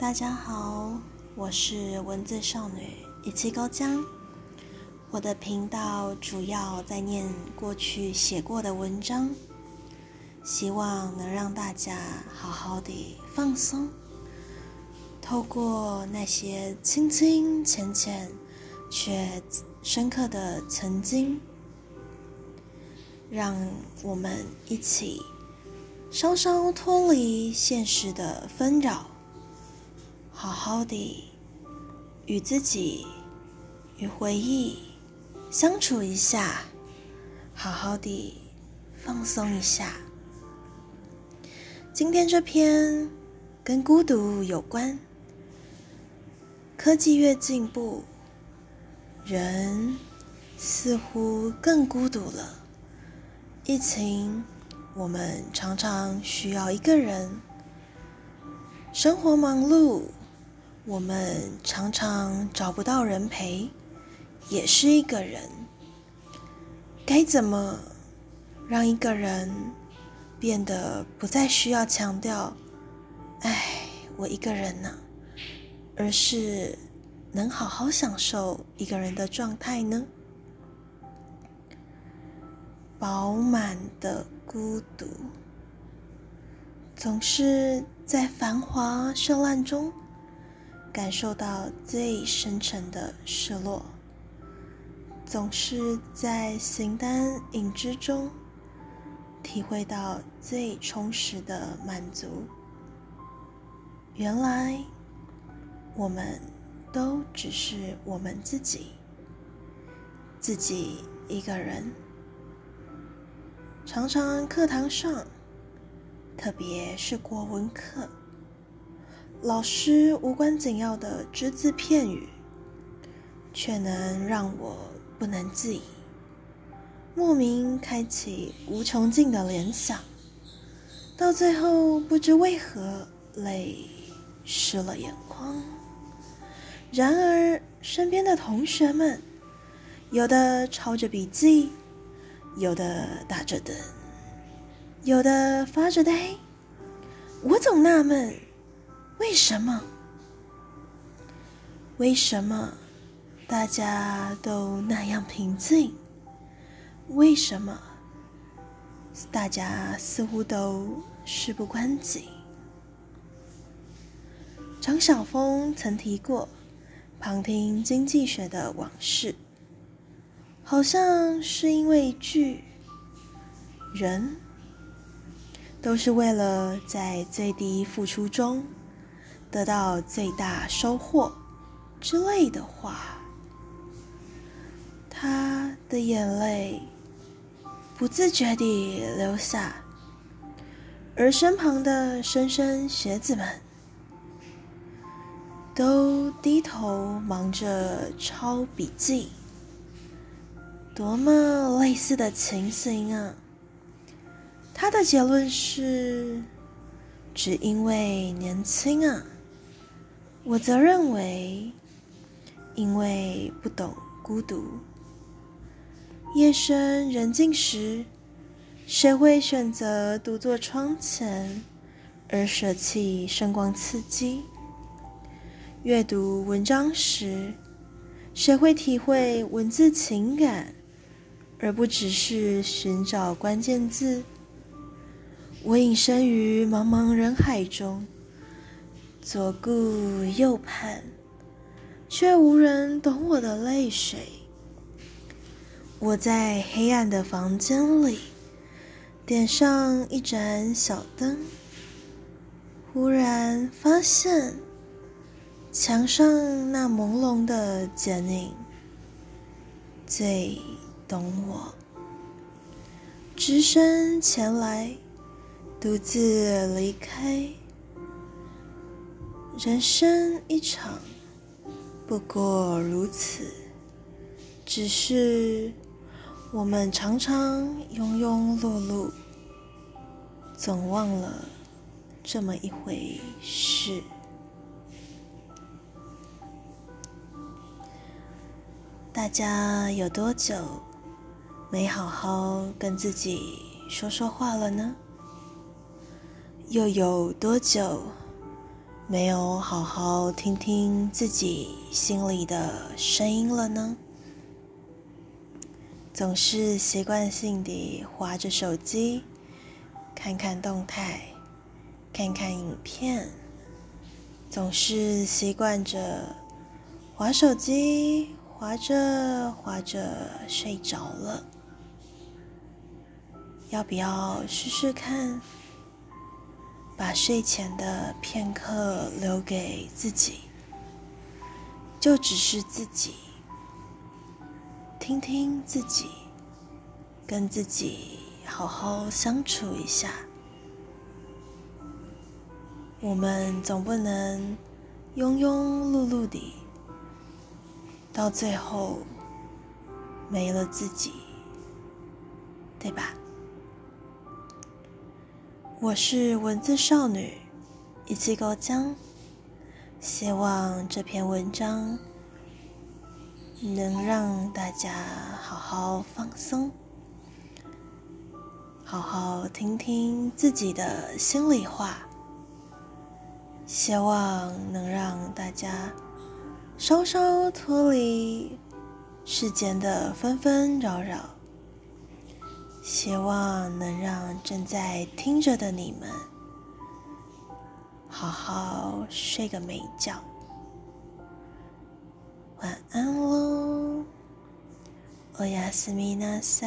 大家好，我是文字少女一七高江。我的频道主要在念过去写过的文章，希望能让大家好好的放松，透过那些清清浅浅却深刻的曾经，让我们一起。稍稍脱离现实的纷扰，好好的与自己与回忆相处一下，好好的放松一下。今天这篇跟孤独有关。科技越进步，人似乎更孤独了。疫情。我们常常需要一个人，生活忙碌，我们常常找不到人陪，也是一个人。该怎么让一个人变得不再需要强调“哎，我一个人呢”，而是能好好享受一个人的状态呢？饱满的。孤独，总是在繁华绚烂中感受到最深沉的失落，总是在形单影只中体会到最充实的满足。原来，我们都只是我们自己，自己一个人。常常课堂上，特别是国文课，老师无关紧要的只字片语，却能让我不能自已，莫名开启无穷尽的联想，到最后不知为何泪湿了眼眶。然而身边的同学们，有的抄着笔记。有的打着灯，有的发着呆，我总纳闷，为什么？为什么大家都那样平静？为什么大家似乎都事不关己？张晓峰曾提过旁听经济学的往事。好像是因为句“人都是为了在最低付出中得到最大收获”之类的话，他的眼泪不自觉地流下，而身旁的莘莘学子们都低头忙着抄笔记。多么类似的情形啊！他的结论是：只因为年轻啊。我则认为，因为不懂孤独。夜深人静时，谁会选择独坐窗前，而舍弃声光刺激？阅读文章时，谁会体会文字情感？而不只是寻找关键字。我隐身于茫茫人海中，左顾右盼，却无人懂我的泪水。我在黑暗的房间里点上一盏小灯，忽然发现墙上那朦胧的剪影最。懂我，只身前来，独自离开。人生一场，不过如此。只是我们常常庸庸碌碌，总忘了这么一回事。大家有多久？没好好跟自己说说话了呢？又有多久没有好好听听自己心里的声音了呢？总是习惯性地划着手机，看看动态，看看影片，总是习惯着划手机，划着划着睡着了。要不要试试看，把睡前的片刻留给自己，就只是自己，听听自己，跟自己好好相处一下。我们总不能庸庸碌碌的，到最后没了自己，对吧？我是文字少女，一气高江。希望这篇文章能让大家好好放松，好好听听自己的心里话。希望能让大家稍稍脱离世间的纷纷扰扰。希望能让正在听着的你们好好睡个美觉，晚安喽，欧亚斯米娜塞。